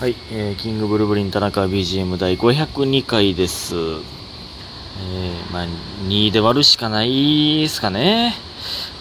はい、えー、キングブルブリン田中 BGM 第502回です。えー、まあ、2で割るしかないですかね。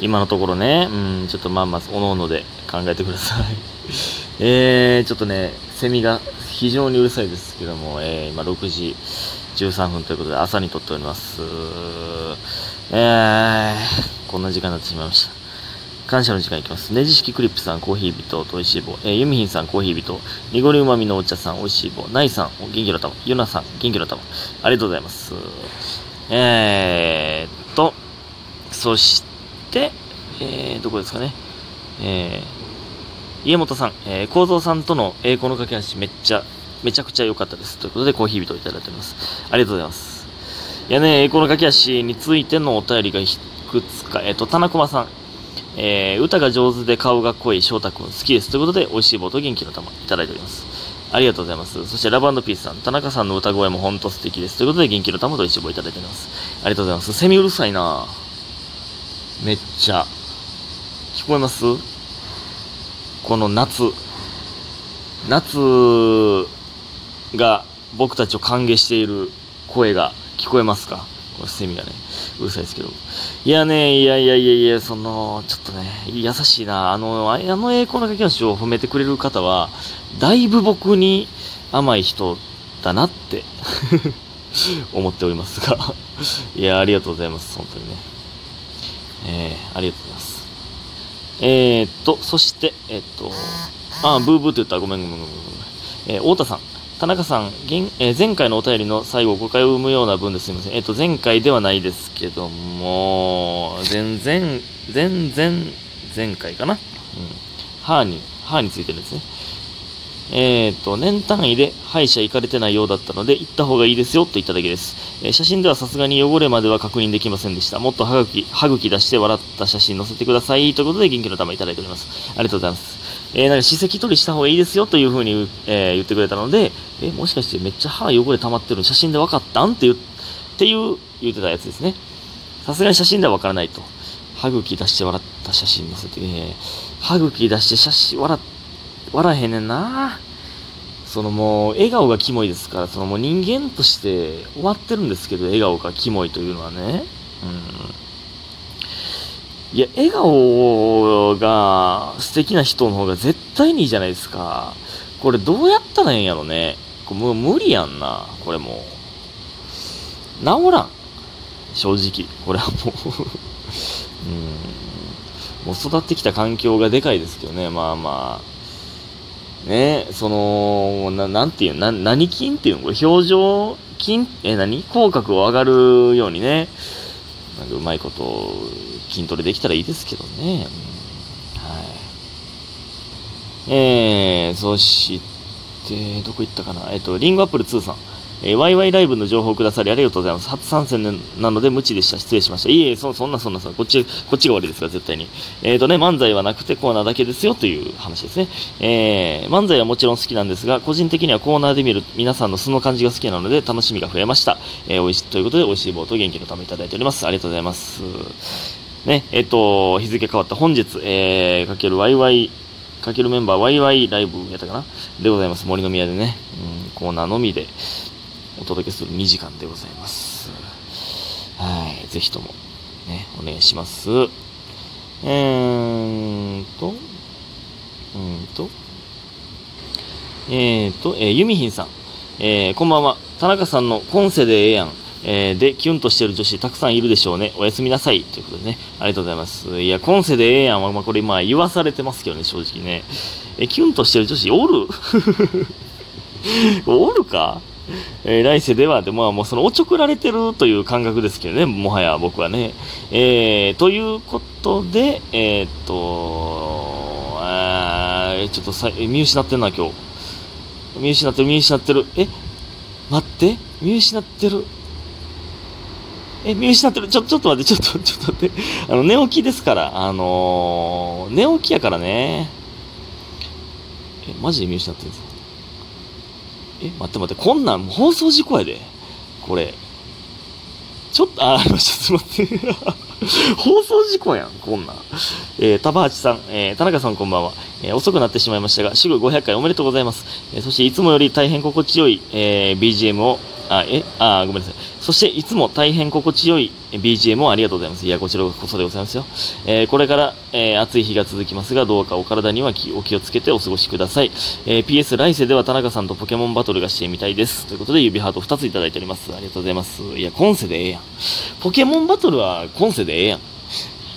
今のところね、うん、ちょっとまあまあ、おのおので考えてください。えー、ちょっとね、セミが非常にうるさいですけども、えー、今6時13分ということで朝に撮っております。えー、こんな時間になってしまいました。感謝の時間いきます。ネジ式クリップさん、コーヒー人、といしい棒。えー、ユミヒンさん、コーヒー人。濁りうまみのお茶さん、おいしい棒。ナイさん、元気の玉。ユナさん、元気の玉。ありがとうございます。えーっと、そして、えー、どこですかね。えー、家元さん、えー、構造さんとの栄光の架け橋、めっちゃ、めちゃくちゃ良かったです。ということで、コーヒー人をいただいております。ありがとうございます。いやね、栄光の架け橋についてのお便りがいくつか、えーっと、田中駒さん、えー、歌が上手で顔が濃い翔太くん好きです。ということで、美味しい棒と元気の玉いただいております。ありがとうございます。そして、ラブピースさん、田中さんの歌声も本当素敵です。ということで、元気の玉と美味しい棒いただいております。ありがとうございます。セミうるさいなめっちゃ。聞こえます？この夏。夏が僕たちを歓迎している声が聞こえますか？このセミがね、うるさいですけど。いやね、いやいやいやいや、その、ちょっとね、優しいな。あの、あの栄光の架け橋を褒めてくれる方は、だいぶ僕に甘い人だなって 思っておりますが。いや、ありがとうございます。本当にね。えー、ありがとうございます。えー、っと、そして、えー、っと、あ、ブーブーって言ったらごめんごめんごめんごめん。えー、太田さん。田中さん、現えー前回のお便りの最後誤解を生むような文ですみません。えっ、と、前回ではないですけども、全然、全然、前回かな？うん。歯に、歯についてるんですね。えっ、と、年単位で歯医者行かれてないようだったので、行った方がいいですよと言っただけです。えー写真ではさすがに汚れまでは確認できませんでした。もっと歯茎、歯茎出して笑った写真載せてください。ということで、元気の玉いただいております。ありがとうございます。えー、なんか歯石取りした方がいいですよというふうに、えー言ってくれたので、えーもしかしてめっちゃ歯汚れ溜まってるの写真で分かったん？っていう、っていう言ってたやつですね。さすがに写真では分からないと。歯茎出して笑った写真載せて、えー歯茎出して写真笑、笑えへんねんなそのもう、笑顔がキモいですから、そのもう人間として終わってるんですけど、笑顔がキモいというのはね。うん。いや、笑顔が素敵な人の方が絶対にいいじゃないですか。これどうやったらええんやろね。これもう無理やんな、これもう。治らん。正直。これはもう。もう育ってきた環境がでかいですけどね、まあまあ。ね、その、ななんていうな、何筋っていうの？これ表情筋え、何？口角を上がるようにね、なんかうまいこと筋トレできたらいいですけどね。はい。えー、そして、どこ行ったかな？えっ、と、リンゴアップル2さん。えー、ワイワイライブの情報をくださりありがとうございます。初参戦なので無知でした。失礼しました。いえいえ、そそんなそんなそんな、こっち、こっちが悪いですから、絶対に。えっ、とね、漫才はなくてコーナーだけですよという話ですね。えー、漫才はもちろん好きなんですが、個人的にはコーナーで見る皆さんの素の感じが好きなので楽しみが増えました。えー、おいし、ということで、美味しい棒と元気のためいただいております。ありがとうございます。ね、えっ、と、日付変わった本日、えー、かけるワイワイ、かけるメンバーワイワイライブやったかな？でございます。森の宮でね、うん、コーナーのみでお届けする2時間でございます。はい、ぜひとも、ね、お願いします。えーんと、うーんと、えーと、えー、ユミヒンさん、えー、こんばんは。田中さんの今世でええやん。えーで、キュンとしてる女子たくさんいるでしょうね。おやすみなさい。ということでね。ありがとうございます。いや、今世でええやんは、まあ、これ、まあ、言わされてますけどね、正直ね。え、キュンとしてる女子おる？おるか？えー来世では、で、まあ、もうその、おちょくられてるという感覚ですけどね、もはや僕はね。えー、ということで、えーっと、あちょっとさ、見失ってんな、今日。見失ってる、見失ってる。え？待って、見失ってる。え、見失ってる。ちょ、ちょっと待って、ちょっと、ちょっと待って。あの、寝起きですから。あのー寝起きやからね。え、マジで見失ってるんですかえ、待って待って、こんなん放送事故やで。これ。ちょっと、あ、ありました。すいません。放送事故やん、こんなん。えー、田八さん、えー、田中さんこんばんは。えー、遅くなってしまいましたが、すぐ500回おめでとうございます。えー、そしていつもより大変心地よい、えー、BGM をあ、えあ、ごめんなさい。そして、いつも大変心地よい BGM をありがとうございます。いや、こちらこそでございますよ。えー、これから、えー、暑い日が続きますが、どうかお体にはお気をつけてお過ごしください。えー、PS 来世では田中さんとポケモンバトルがしてみたいです。ということで、指ハート2ついただいております。ありがとうございます。いや、今世でええやん。ポケモンバトルは今世でええやん。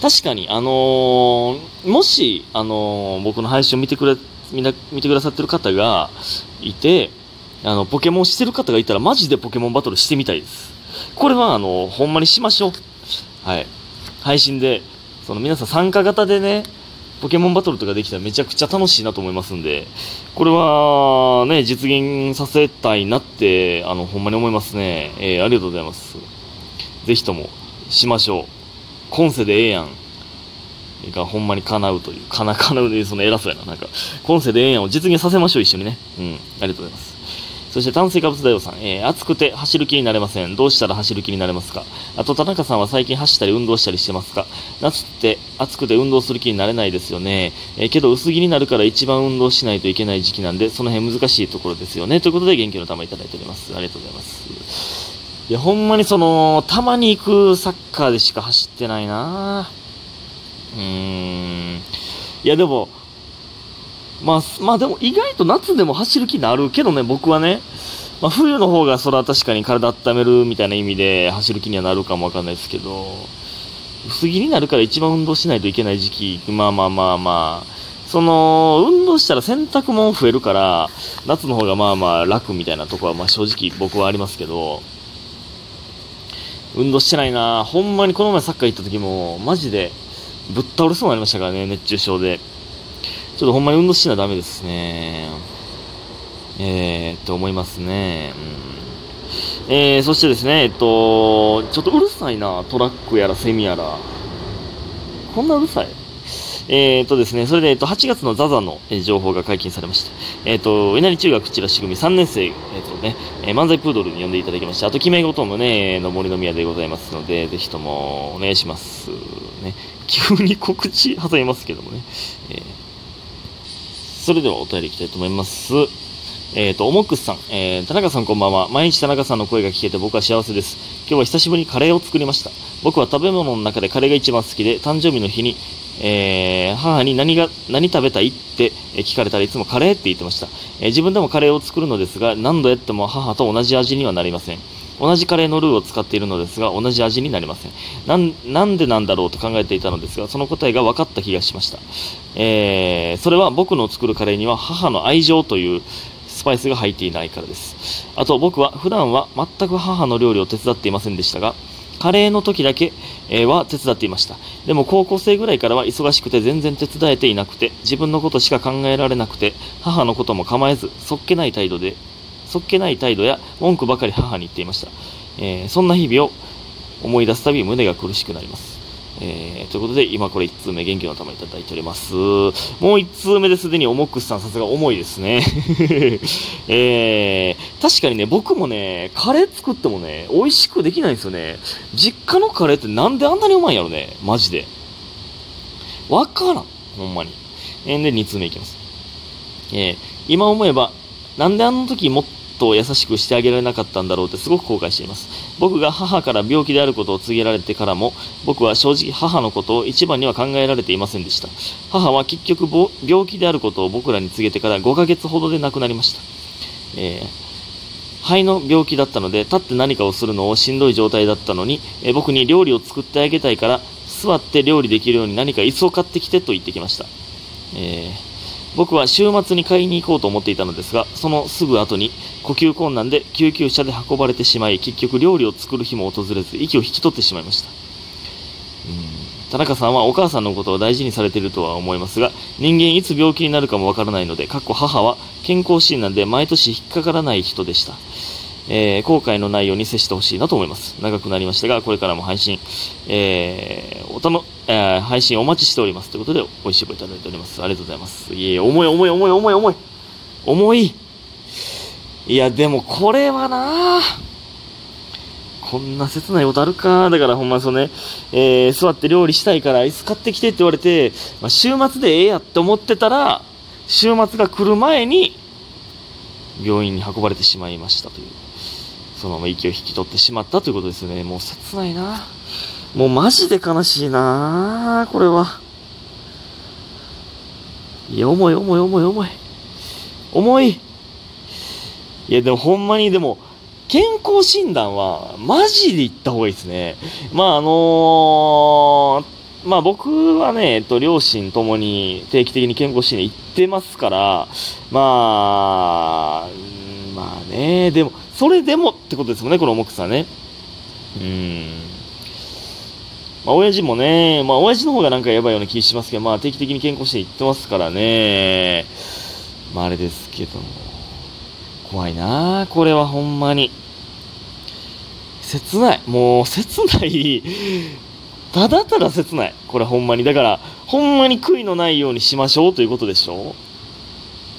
確かに、あのー、もし、あのー、僕の配信を見てくれ、みんな、見てくださってる方がいて、あの、ポケモンしてる方がいたら、マジでポケモンバトルしてみたいです。これは、あの、ほんまにしましょう。はい。配信で、その皆さん参加型でね、ポケモンバトルとかできたらめちゃくちゃ楽しいなと思いますんで、これはね、実現させたいなって、あの、ほんまに思いますね。えー、ありがとうございます。ぜひとも、しましょう。今世でええやん。がほんまに叶うという、かな、叶うで、その偉そうやな。なんか、今世でええやんを実現させましょう、一緒にね。うん。ありがとうございます。そして炭水化物大王さん、えー、暑くて走る気になれません。どうしたら走る気になれますか？あと、田中さんは最近走ったり運動したりしてますか？夏って暑くて運動する気になれないですよね。えー、けど薄着になるから一番運動しないといけない時期なんで、その辺難しいところですよね。ということで元気の玉いただいております。ありがとうございます。いや、ほんまにその、たまに行くサッカーでしか走ってないなうーん。いや、でも、まあ、まあでも意外と夏でも走る気になるけどね、僕はね。まあ、冬の方がそれは確かに体温めるみたいな意味で走る気にはなるかもわかんないですけど、薄着になるから一番運動しないといけない時期、まあまあまあまあ、その、運動したら洗濯物増えるから、夏の方がまあまあ楽みたいなとこはまあ正直僕はありますけど、運動してないなほんまにこの前サッカー行った時も、マジでぶっ倒れそうになりましたからね、熱中症で。ちょっとほんまに運動しなダメですね。えー、って思いますね。うん、えー、そしてですね、えっと、ちょっとうるさいな、トラックやらセミやら。こんなうるさいえー、とですね、それで、えっと、8月のザザの、え情報が解禁されました。えっ、ー、と、稲荷中学チラシ組3年生、えっ、とね、えー、漫才プードルに呼んでいただきました。あと、決め事もね、の森の宮でございますので、ぜひともお願いします。ね、急に告知挟みますけどもね。えーそれではお便りいきたいと思います。えっ、ー、と、おもくさん、えー、田中さんこんばんは。毎日田中さんの声が聞けて僕は幸せです。今日は久しぶりにカレーを作りました。僕は食べ物の中でカレーが一番好きで、誕生日の日に、えー、母に何が、何食べたいって聞かれたらいつもカレーって言ってました。え自分でもカレーを作るのですが、何度やっても母と同じ味にはなりません。同じカレーのルーを使っているのですが、同じ味になりません。なん、でなんだろうと考えていたのですが、その答えが分かった気がしました。えー、それは僕の作るカレーには母の愛情というスパイスが入っていないからです。あと僕は普段は全く母の料理を手伝っていませんでしたが、カレーの時だけ、は手伝っていました。でも高校生ぐらいからは忙しくて全然手伝えていなくて、自分のことしか考えられなくて、母のことも構えず、そっけない態度でそっけない態度や文句ばかり母に言っていました。えー、そんな日々を思い出すたび胸が苦しくなります。えー、ということで、今これ1通目、元気の玉いただいております。もう1通目ですでに重くさん、さすが重いですね。えー、確かにね、僕もね、カレー作ってもね、美味しくできないんですよね。実家のカレーってなんであんなにうまいんやろね、マジで。わからん、ほんまに。えー、で、2通目いきます。えー、今思えば、なんであの時もっと優しくしてあげられなかったんだろうってすごく後悔しています。僕が母から病気であることを告げられてからも、僕は正直母のことを一番には考えられていませんでした。母は結局病気であることを僕らに告げてから5ヶ月ほどで亡くなりました。えー肺の病気だったので、立って何かをするのをしんどい状態だったのに、え僕に料理を作ってあげたいから、座って料理できるように何か椅子を買ってきてと言ってきました。えー僕は週末に買いに行こうと思っていたのですが、そのすぐ後に呼吸困難で救急車で運ばれてしまい、結局料理を作る日も訪れず、息を引き取ってしまいました。田中さんはお母さんのことを大事にされているとは思いますが、人間いつ病気になるかもわからないので、かっこ母は健康診断で毎年引っかからない人でした。えー、後悔のないように接してほしいなと思います。長くなりましたが、これからも配信、えー、おたの、えー、配信お待ちしております。ということで、美味しい棒いただいております。ありがとうございます。いえ、重い重い重い重い重い。重い。いや、でもこれはなこんな切ないことあるか。だからほんまそのね、えー、座って料理したいから椅子買ってきてって言われて、まあ、週末でええやって思ってたら、週末が来る前に、病院に運ばれてしまいましたという。そのまま息を引き取ってしまったということですね。もう切ないな。もうマジで悲しいなこれは。いや、重い重い重い重い。重い。いや、でもほんまにでも、健康診断は、マジで行った方がいいですね。まあ、あのー、まあ僕はね、えっと、両親ともに定期的に健康診断行ってますから、まあ、まあね、でも、それでもってことですもんね、この重くさね。うん。まあ、親父もね、まあ、親父の方がなんかやばいような気しますけど、まあ、定期的に健康して行ってますからね。まあ、あれですけども怖いなこれはほんまに。切ない。もう、切ない。ただただ切ない。これほんまに。だから、ほんまに悔いのないようにしましょうということでしょ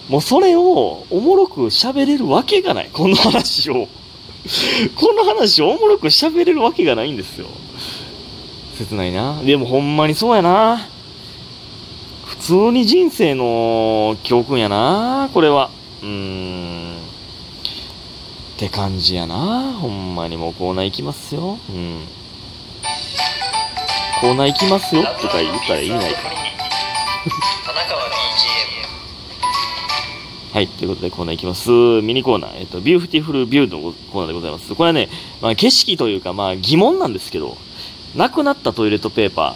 もうそれをおもろく喋れるわけがない。この話を。この話をおもろく喋れるわけがないんですよ。切ないな。でもほんまにそうやな。普通に人生の教訓やな。これは。うーん。って感じやな。ほんまにもうコーナー行きますよ。うん。コーナー行きますよとか言ったら意味ないから。はい。ということでコーナーいきます。ミニコーナー。えっと、ビューフティフルビューのコーナーでございます。これはね、まあ、景色というか、まあ、疑問なんですけど、なくなったトイレットペーパ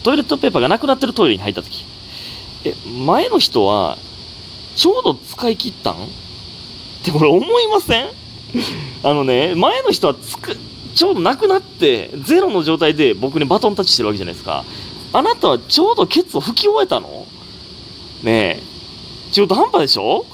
ー、トイレットペーパーがなくなってるトイレに入った時、え、前の人は、ちょうど使い切ったん？ってこれ思いません？あのね、前の人はつく、ちょうどなくなって、ゼロの状態で僕にバトンタッチしてるわけじゃないですか。あなたはちょうどケツを拭き終えたの？ねえ。中途半端でしょ？